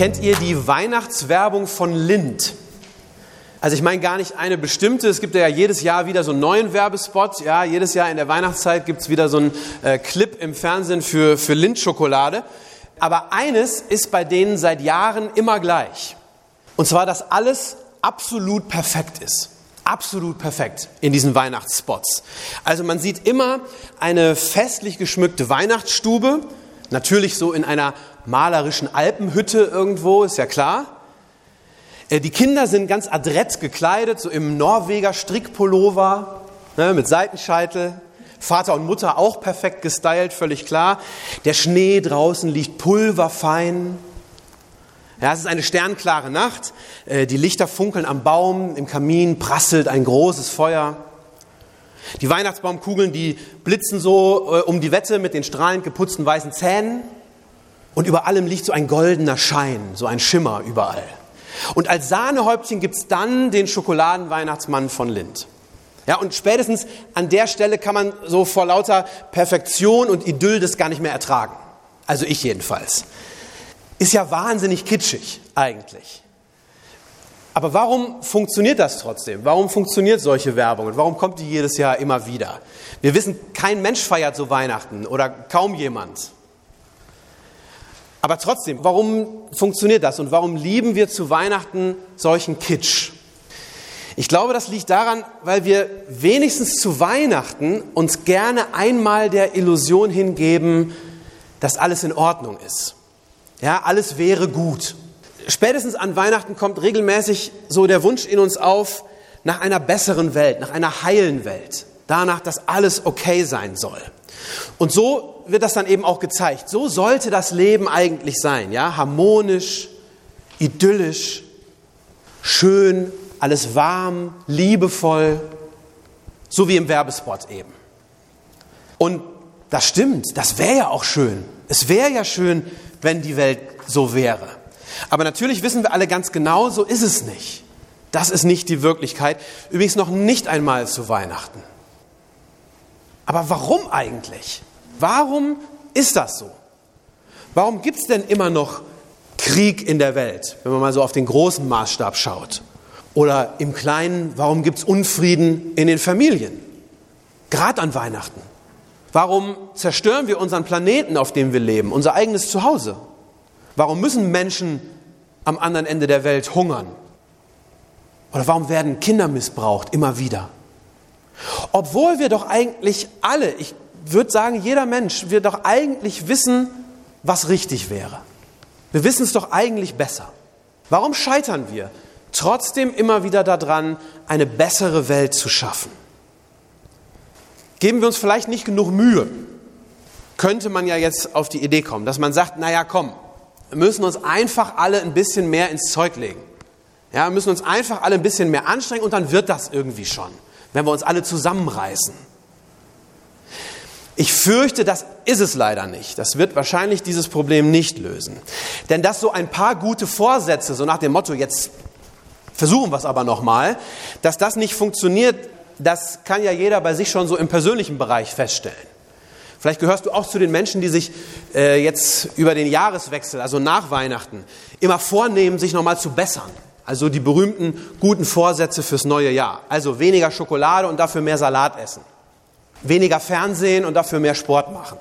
Kennt ihr die Weihnachtswerbung von Lind? Also ich meine gar nicht eine bestimmte. Es gibt ja jedes Jahr wieder so einen neuen Werbespot. Ja, jedes Jahr in der Weihnachtszeit gibt es wieder so einen äh, Clip im Fernsehen für, für Lind-Schokolade. Aber eines ist bei denen seit Jahren immer gleich. Und zwar, dass alles absolut perfekt ist. Absolut perfekt in diesen Weihnachtsspots. Also man sieht immer eine festlich geschmückte Weihnachtsstube, natürlich so in einer malerischen Alpenhütte irgendwo, ist ja klar. Äh, die Kinder sind ganz adrett gekleidet, so im Norweger Strickpullover ne, mit Seitenscheitel. Vater und Mutter auch perfekt gestylt, völlig klar. Der Schnee draußen liegt pulverfein. Ja, es ist eine sternklare Nacht. Äh, die Lichter funkeln am Baum, im Kamin prasselt ein großes Feuer. Die Weihnachtsbaumkugeln, die blitzen so äh, um die Wette mit den strahlend geputzten weißen Zähnen. Und über allem liegt so ein goldener Schein, so ein Schimmer überall. Und als Sahnehäubchen gibt's dann den Schokoladenweihnachtsmann von Lind. Ja, und spätestens an der Stelle kann man so vor lauter Perfektion und Idyll das gar nicht mehr ertragen. Also ich jedenfalls. Ist ja wahnsinnig kitschig eigentlich. Aber warum funktioniert das trotzdem? Warum funktioniert solche Werbung und warum kommt die jedes Jahr immer wieder? Wir wissen, kein Mensch feiert so Weihnachten oder kaum jemand. Aber trotzdem, warum funktioniert das und warum lieben wir zu Weihnachten solchen Kitsch? Ich glaube, das liegt daran, weil wir wenigstens zu Weihnachten uns gerne einmal der Illusion hingeben, dass alles in Ordnung ist. Ja, alles wäre gut. Spätestens an Weihnachten kommt regelmäßig so der Wunsch in uns auf nach einer besseren Welt, nach einer heilen Welt. Danach, dass alles okay sein soll. Und so wird das dann eben auch gezeigt. So sollte das Leben eigentlich sein, ja? Harmonisch, idyllisch, schön, alles warm, liebevoll, so wie im Werbespot eben. Und das stimmt, das wäre ja auch schön. Es wäre ja schön, wenn die Welt so wäre. Aber natürlich wissen wir alle ganz genau, so ist es nicht. Das ist nicht die Wirklichkeit. Übrigens noch nicht einmal zu Weihnachten. Aber warum eigentlich? Warum ist das so? Warum gibt es denn immer noch Krieg in der Welt, wenn man mal so auf den großen Maßstab schaut? Oder im Kleinen, warum gibt es Unfrieden in den Familien? Gerade an Weihnachten. Warum zerstören wir unseren Planeten, auf dem wir leben, unser eigenes Zuhause? Warum müssen Menschen am anderen Ende der Welt hungern? Oder warum werden Kinder missbraucht immer wieder? Obwohl wir doch eigentlich alle, ich würde sagen, jeder Mensch, wir doch eigentlich wissen, was richtig wäre. Wir wissen es doch eigentlich besser. Warum scheitern wir trotzdem immer wieder daran, eine bessere Welt zu schaffen? Geben wir uns vielleicht nicht genug Mühe? Könnte man ja jetzt auf die Idee kommen, dass man sagt, naja, komm, müssen uns einfach alle ein bisschen mehr ins Zeug legen. Ja, wir müssen uns einfach alle ein bisschen mehr anstrengen und dann wird das irgendwie schon wenn wir uns alle zusammenreißen. Ich fürchte, das ist es leider nicht. Das wird wahrscheinlich dieses Problem nicht lösen. Denn dass so ein paar gute Vorsätze, so nach dem Motto, jetzt versuchen wir es aber nochmal, dass das nicht funktioniert, das kann ja jeder bei sich schon so im persönlichen Bereich feststellen. Vielleicht gehörst du auch zu den Menschen, die sich äh, jetzt über den Jahreswechsel, also nach Weihnachten, immer vornehmen, sich nochmal zu bessern. Also die berühmten guten Vorsätze fürs neue Jahr. Also weniger Schokolade und dafür mehr Salat essen. Weniger Fernsehen und dafür mehr Sport machen.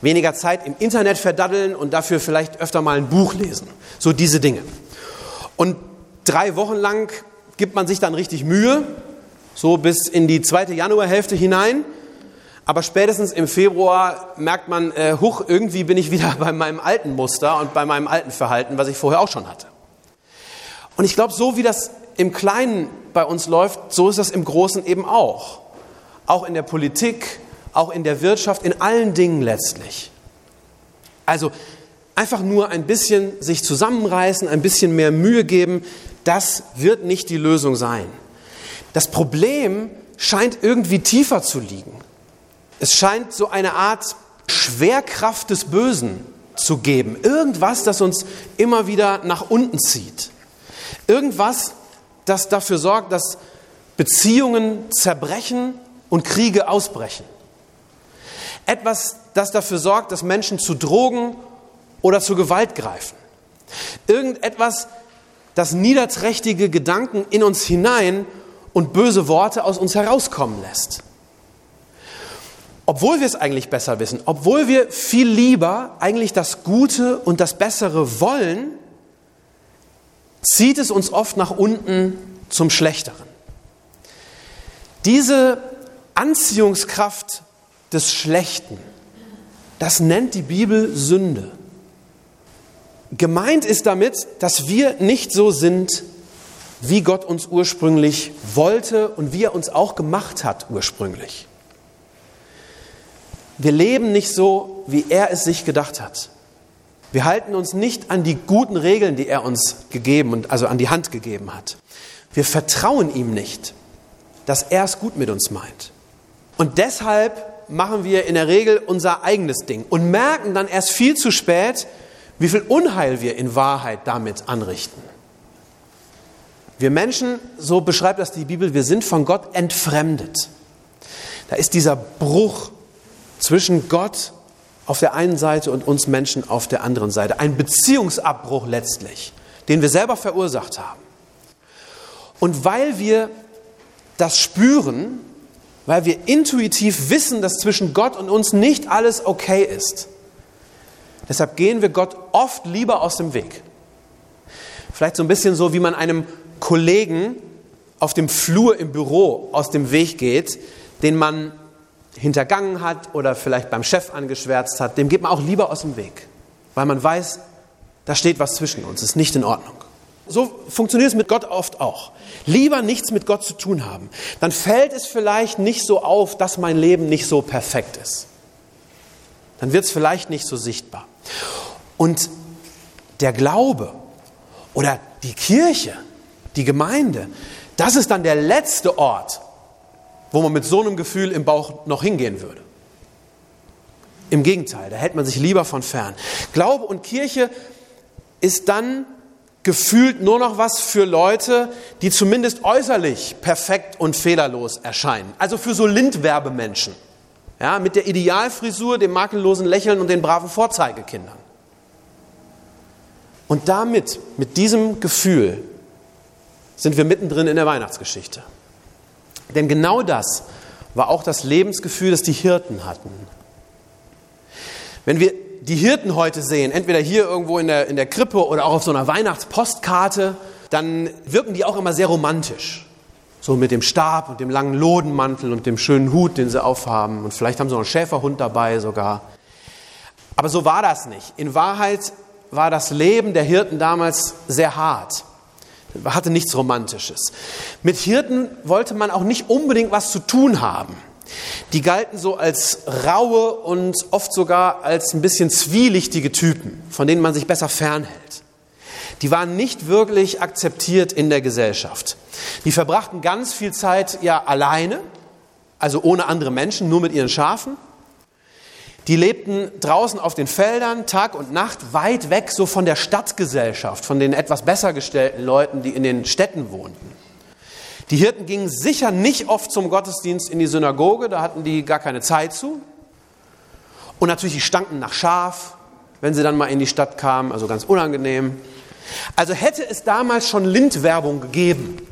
Weniger Zeit im Internet verdaddeln und dafür vielleicht öfter mal ein Buch lesen. So diese Dinge. Und drei Wochen lang gibt man sich dann richtig Mühe, so bis in die zweite Januarhälfte hinein. Aber spätestens im Februar merkt man, äh, huch, irgendwie bin ich wieder bei meinem alten Muster und bei meinem alten Verhalten, was ich vorher auch schon hatte. Und ich glaube, so wie das im Kleinen bei uns läuft, so ist das im Großen eben auch. Auch in der Politik, auch in der Wirtschaft, in allen Dingen letztlich. Also einfach nur ein bisschen sich zusammenreißen, ein bisschen mehr Mühe geben, das wird nicht die Lösung sein. Das Problem scheint irgendwie tiefer zu liegen. Es scheint so eine Art Schwerkraft des Bösen zu geben. Irgendwas, das uns immer wieder nach unten zieht. Irgendwas, das dafür sorgt, dass Beziehungen zerbrechen und Kriege ausbrechen. Etwas, das dafür sorgt, dass Menschen zu Drogen oder zu Gewalt greifen. Irgendetwas, das niederträchtige Gedanken in uns hinein und böse Worte aus uns herauskommen lässt. Obwohl wir es eigentlich besser wissen, obwohl wir viel lieber eigentlich das Gute und das Bessere wollen, zieht es uns oft nach unten zum Schlechteren. Diese Anziehungskraft des Schlechten, das nennt die Bibel Sünde. Gemeint ist damit, dass wir nicht so sind, wie Gott uns ursprünglich wollte und wie er uns auch gemacht hat ursprünglich. Wir leben nicht so, wie er es sich gedacht hat. Wir halten uns nicht an die guten Regeln, die er uns gegeben und also an die Hand gegeben hat. Wir vertrauen ihm nicht, dass er es gut mit uns meint. Und deshalb machen wir in der Regel unser eigenes Ding und merken dann erst viel zu spät, wie viel Unheil wir in Wahrheit damit anrichten. Wir Menschen, so beschreibt das die Bibel, wir sind von Gott entfremdet. Da ist dieser Bruch zwischen Gott auf der einen Seite und uns Menschen auf der anderen Seite. Ein Beziehungsabbruch letztlich, den wir selber verursacht haben. Und weil wir das spüren, weil wir intuitiv wissen, dass zwischen Gott und uns nicht alles okay ist, deshalb gehen wir Gott oft lieber aus dem Weg. Vielleicht so ein bisschen so, wie man einem Kollegen auf dem Flur im Büro aus dem Weg geht, den man hintergangen hat oder vielleicht beim Chef angeschwärzt hat, dem geht man auch lieber aus dem Weg, weil man weiß, da steht was zwischen uns, ist nicht in Ordnung. So funktioniert es mit Gott oft auch. Lieber nichts mit Gott zu tun haben. Dann fällt es vielleicht nicht so auf, dass mein Leben nicht so perfekt ist. Dann wird es vielleicht nicht so sichtbar. Und der Glaube oder die Kirche, die Gemeinde, das ist dann der letzte Ort, wo man mit so einem Gefühl im Bauch noch hingehen würde. Im Gegenteil, da hält man sich lieber von fern. Glaube und Kirche ist dann gefühlt nur noch was für Leute, die zumindest äußerlich perfekt und fehlerlos erscheinen. Also für so Lindwerbemenschen. Ja, mit der Idealfrisur, dem makellosen Lächeln und den braven Vorzeigekindern. Und damit, mit diesem Gefühl, sind wir mittendrin in der Weihnachtsgeschichte. Denn genau das war auch das Lebensgefühl, das die Hirten hatten. Wenn wir die Hirten heute sehen, entweder hier irgendwo in der, in der Krippe oder auch auf so einer Weihnachtspostkarte, dann wirken die auch immer sehr romantisch. So mit dem Stab und dem langen Lodenmantel und dem schönen Hut, den sie aufhaben. Und vielleicht haben sie noch einen Schäferhund dabei sogar. Aber so war das nicht. In Wahrheit war das Leben der Hirten damals sehr hart hatte nichts Romantisches. Mit Hirten wollte man auch nicht unbedingt was zu tun haben. Die galten so als raue und oft sogar als ein bisschen zwielichtige Typen, von denen man sich besser fernhält. Die waren nicht wirklich akzeptiert in der Gesellschaft. Die verbrachten ganz viel Zeit ja alleine, also ohne andere Menschen, nur mit ihren Schafen. Die lebten draußen auf den Feldern Tag und Nacht, weit weg so von der Stadtgesellschaft, von den etwas besser gestellten Leuten, die in den Städten wohnten. Die Hirten gingen sicher nicht oft zum Gottesdienst in die Synagoge, da hatten die gar keine Zeit zu. Und natürlich, die stanken nach Schaf, wenn sie dann mal in die Stadt kamen, also ganz unangenehm. Also hätte es damals schon Lindwerbung gegeben,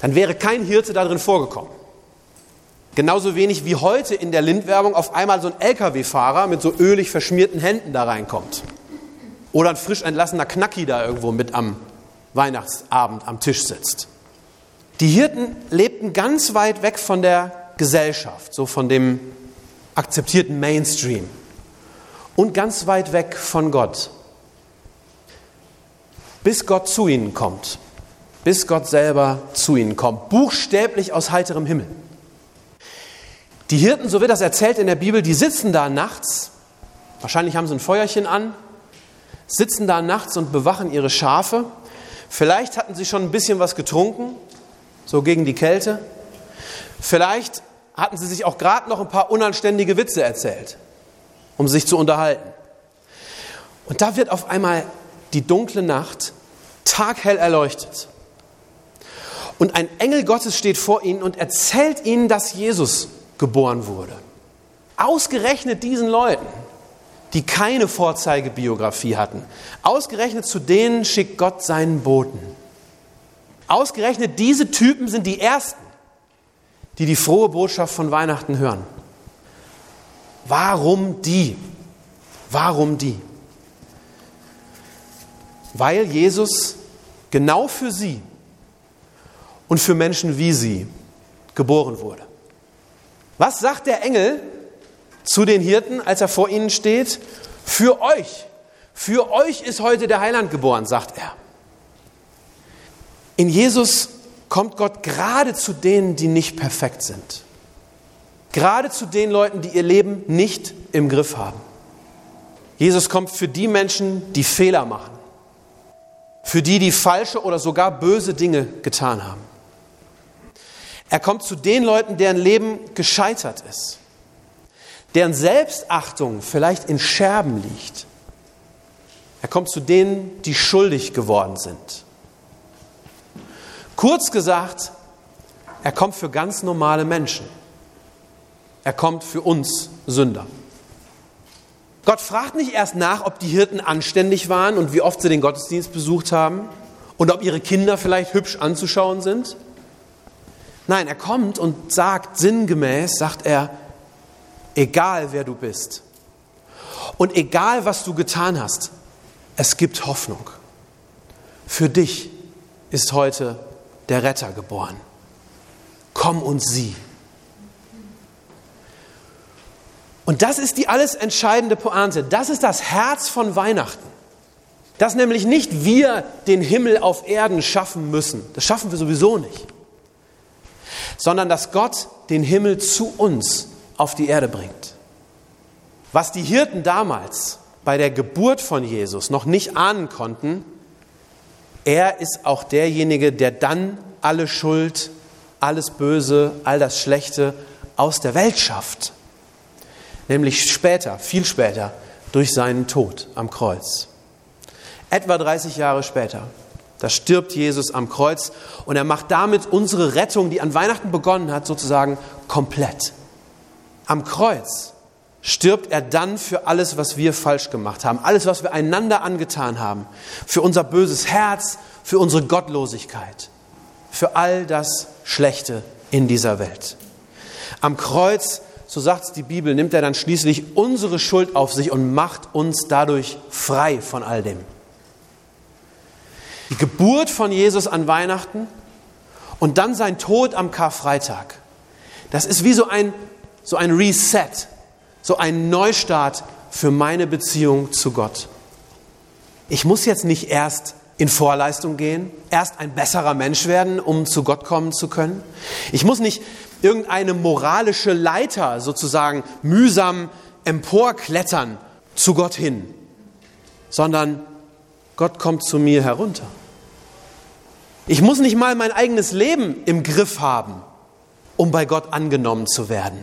dann wäre kein Hirte darin vorgekommen. Genauso wenig wie heute in der Lindwerbung auf einmal so ein Lkw-Fahrer mit so ölig verschmierten Händen da reinkommt. Oder ein frisch entlassener Knacki da irgendwo mit am Weihnachtsabend am Tisch sitzt. Die Hirten lebten ganz weit weg von der Gesellschaft, so von dem akzeptierten Mainstream und ganz weit weg von Gott. Bis Gott zu ihnen kommt, bis Gott selber zu ihnen kommt, buchstäblich aus heiterem Himmel. Die Hirten, so wird das erzählt in der Bibel, die sitzen da nachts Wahrscheinlich haben sie ein Feuerchen an, sitzen da nachts und bewachen ihre Schafe. Vielleicht hatten sie schon ein bisschen was getrunken, so gegen die Kälte. Vielleicht hatten sie sich auch gerade noch ein paar unanständige Witze erzählt, um sich zu unterhalten. Und da wird auf einmal die dunkle Nacht taghell erleuchtet. Und ein Engel Gottes steht vor ihnen und erzählt ihnen, dass Jesus geboren wurde. Ausgerechnet diesen Leuten, die keine Vorzeigebiografie hatten. Ausgerechnet zu denen schickt Gott seinen Boten. Ausgerechnet diese Typen sind die Ersten, die die frohe Botschaft von Weihnachten hören. Warum die? Warum die? Weil Jesus genau für sie und für Menschen wie sie geboren wurde. Was sagt der Engel zu den Hirten, als er vor ihnen steht? Für euch, für euch ist heute der Heiland geboren, sagt er. In Jesus kommt Gott gerade zu denen, die nicht perfekt sind. Gerade zu den Leuten, die ihr Leben nicht im Griff haben. Jesus kommt für die Menschen, die Fehler machen. Für die, die falsche oder sogar böse Dinge getan haben. Er kommt zu den Leuten, deren Leben gescheitert ist, deren Selbstachtung vielleicht in Scherben liegt. Er kommt zu denen, die schuldig geworden sind. Kurz gesagt, er kommt für ganz normale Menschen. Er kommt für uns Sünder. Gott fragt nicht erst nach, ob die Hirten anständig waren und wie oft sie den Gottesdienst besucht haben und ob ihre Kinder vielleicht hübsch anzuschauen sind. Nein, er kommt und sagt sinngemäß, sagt er, egal wer du bist und egal was du getan hast, es gibt Hoffnung. Für dich ist heute der Retter geboren. Komm und sieh. Und das ist die alles entscheidende Pointe. Das ist das Herz von Weihnachten. Dass nämlich nicht wir den Himmel auf Erden schaffen müssen. Das schaffen wir sowieso nicht sondern dass Gott den Himmel zu uns auf die Erde bringt. Was die Hirten damals bei der Geburt von Jesus noch nicht ahnen konnten, er ist auch derjenige, der dann alle Schuld, alles Böse, all das Schlechte aus der Welt schafft. Nämlich später, viel später, durch seinen Tod am Kreuz. Etwa 30 Jahre später. Da stirbt Jesus am Kreuz und er macht damit unsere Rettung, die an Weihnachten begonnen hat, sozusagen komplett. Am Kreuz stirbt er dann für alles, was wir falsch gemacht haben, alles, was wir einander angetan haben, für unser böses Herz, für unsere Gottlosigkeit, für all das Schlechte in dieser Welt. Am Kreuz, so sagt es die Bibel, nimmt er dann schließlich unsere Schuld auf sich und macht uns dadurch frei von all dem. Die Geburt von Jesus an Weihnachten und dann sein Tod am Karfreitag. Das ist wie so ein, so ein Reset, so ein Neustart für meine Beziehung zu Gott. Ich muss jetzt nicht erst in Vorleistung gehen, erst ein besserer Mensch werden, um zu Gott kommen zu können. Ich muss nicht irgendeine moralische Leiter sozusagen mühsam emporklettern zu Gott hin, sondern Gott kommt zu mir herunter. Ich muss nicht mal mein eigenes Leben im Griff haben, um bei Gott angenommen zu werden,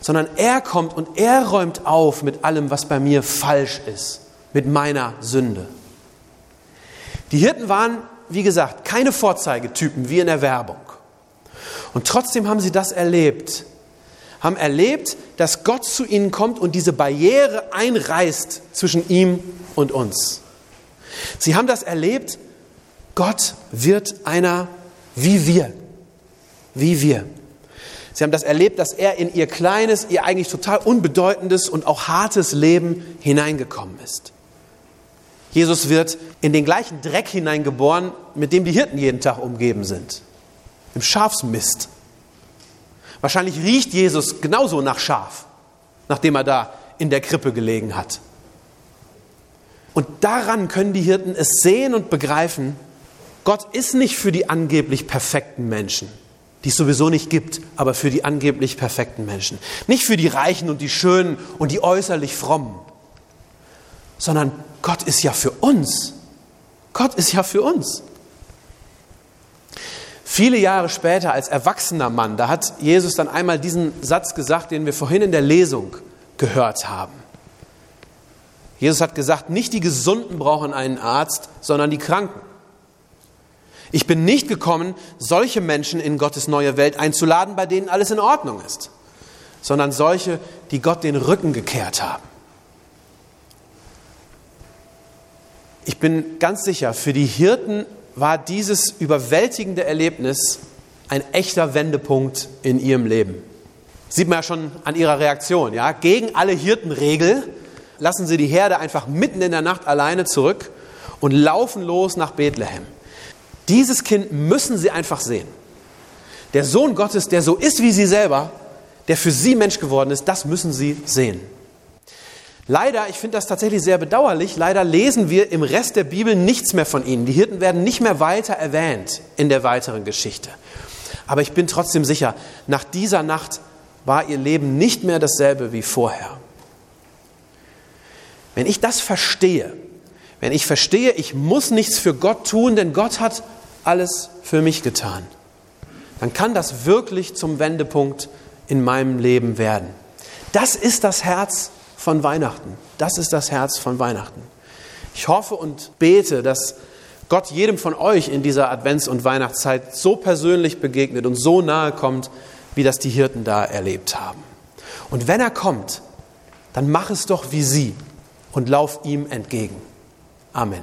sondern er kommt und er räumt auf mit allem, was bei mir falsch ist, mit meiner Sünde. Die Hirten waren, wie gesagt, keine Vorzeigetypen wie in der Werbung. Und trotzdem haben sie das erlebt, haben erlebt, dass Gott zu ihnen kommt und diese Barriere einreißt zwischen ihm und uns. Sie haben das erlebt, Gott wird einer wie wir. Wie wir. Sie haben das erlebt, dass er in ihr kleines, ihr eigentlich total unbedeutendes und auch hartes Leben hineingekommen ist. Jesus wird in den gleichen Dreck hineingeboren, mit dem die Hirten jeden Tag umgeben sind. Im Schafsmist. Wahrscheinlich riecht Jesus genauso nach Schaf, nachdem er da in der Krippe gelegen hat. Und daran können die Hirten es sehen und begreifen, Gott ist nicht für die angeblich perfekten Menschen, die es sowieso nicht gibt, aber für die angeblich perfekten Menschen. Nicht für die Reichen und die Schönen und die äußerlich Frommen, sondern Gott ist ja für uns. Gott ist ja für uns. Viele Jahre später als erwachsener Mann, da hat Jesus dann einmal diesen Satz gesagt, den wir vorhin in der Lesung gehört haben. Jesus hat gesagt, nicht die Gesunden brauchen einen Arzt, sondern die Kranken. Ich bin nicht gekommen, solche Menschen in Gottes neue Welt einzuladen, bei denen alles in Ordnung ist, sondern solche, die Gott den Rücken gekehrt haben. Ich bin ganz sicher, für die Hirten war dieses überwältigende Erlebnis ein echter Wendepunkt in ihrem Leben. Sieht man ja schon an ihrer Reaktion. Ja? Gegen alle Hirtenregel lassen sie die Herde einfach mitten in der Nacht alleine zurück und laufen los nach Bethlehem. Dieses Kind müssen sie einfach sehen. Der Sohn Gottes, der so ist wie sie selber, der für sie Mensch geworden ist, das müssen sie sehen. Leider, ich finde das tatsächlich sehr bedauerlich, leider lesen wir im Rest der Bibel nichts mehr von ihnen. Die Hirten werden nicht mehr weiter erwähnt in der weiteren Geschichte. Aber ich bin trotzdem sicher, nach dieser Nacht war ihr Leben nicht mehr dasselbe wie vorher. Wenn ich das verstehe, wenn ich verstehe, ich muss nichts für Gott tun, denn Gott hat alles für mich getan, dann kann das wirklich zum Wendepunkt in meinem Leben werden. Das ist das Herz von Weihnachten. Das ist das Herz von Weihnachten. Ich hoffe und bete, dass Gott jedem von euch in dieser Advents- und Weihnachtszeit so persönlich begegnet und so nahe kommt, wie das die Hirten da erlebt haben. Und wenn er kommt, dann mach es doch wie sie und lauf ihm entgegen. Amen.